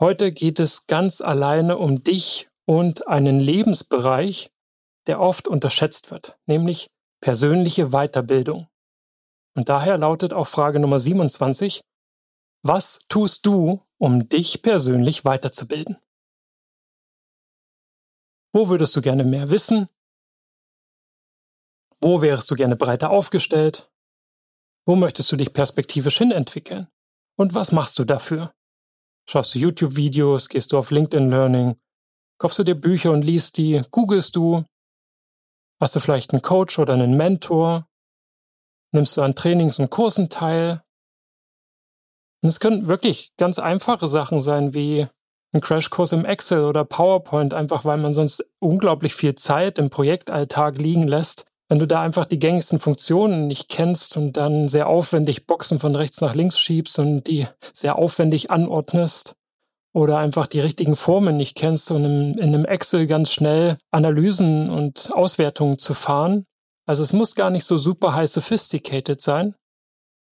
Heute geht es ganz alleine um dich und einen Lebensbereich, der oft unterschätzt wird, nämlich persönliche Weiterbildung. Und daher lautet auch Frage Nummer 27, was tust du, um dich persönlich weiterzubilden? Wo würdest du gerne mehr wissen? Wo wärst du gerne breiter aufgestellt? Wo möchtest du dich perspektivisch hin entwickeln? Und was machst du dafür? Schaust du YouTube-Videos, gehst du auf LinkedIn Learning, kaufst du dir Bücher und liest die, googelst du, hast du vielleicht einen Coach oder einen Mentor, nimmst du an Trainings und Kursen teil. Und es können wirklich ganz einfache Sachen sein wie ein Crashkurs im Excel oder PowerPoint, einfach weil man sonst unglaublich viel Zeit im Projektalltag liegen lässt wenn du da einfach die gängigsten Funktionen nicht kennst und dann sehr aufwendig Boxen von rechts nach links schiebst und die sehr aufwendig anordnest oder einfach die richtigen Formen nicht kennst und in, einem Excel ganz schnell Analysen und Auswertungen zu fahren. Also es muss gar nicht so super high sophisticated sein.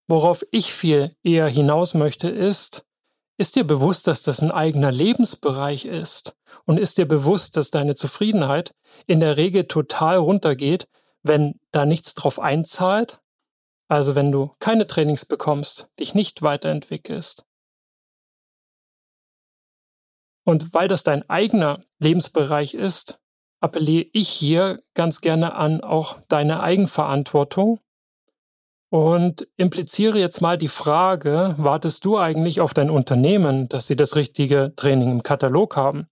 Worauf ich viel eher hinaus möchte ist, ist dir bewusst, dass das ein eigener Lebensbereich ist? Und ist dir bewusst, dass deine Zufriedenheit in der Regel total runtergeht, wenn da nichts drauf einzahlt, also wenn du keine Trainings bekommst, dich nicht weiterentwickelst. Und weil das dein eigener Lebensbereich ist, appelliere ich hier ganz gerne an auch deine Eigenverantwortung und impliziere jetzt mal die Frage, wartest du eigentlich auf dein Unternehmen, dass sie das richtige Training im Katalog haben?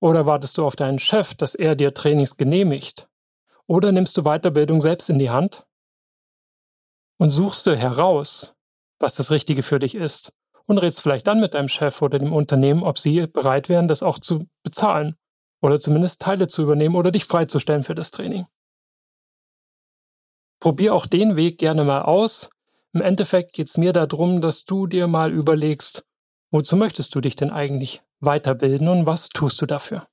Oder wartest du auf deinen Chef, dass er dir Trainings genehmigt? Oder nimmst du Weiterbildung selbst in die Hand und suchst du heraus, was das Richtige für dich ist und redest vielleicht dann mit deinem Chef oder dem Unternehmen, ob sie bereit wären, das auch zu bezahlen oder zumindest Teile zu übernehmen oder dich freizustellen für das Training. Probier auch den Weg gerne mal aus. Im Endeffekt geht es mir darum, dass du dir mal überlegst, wozu möchtest du dich denn eigentlich weiterbilden und was tust du dafür?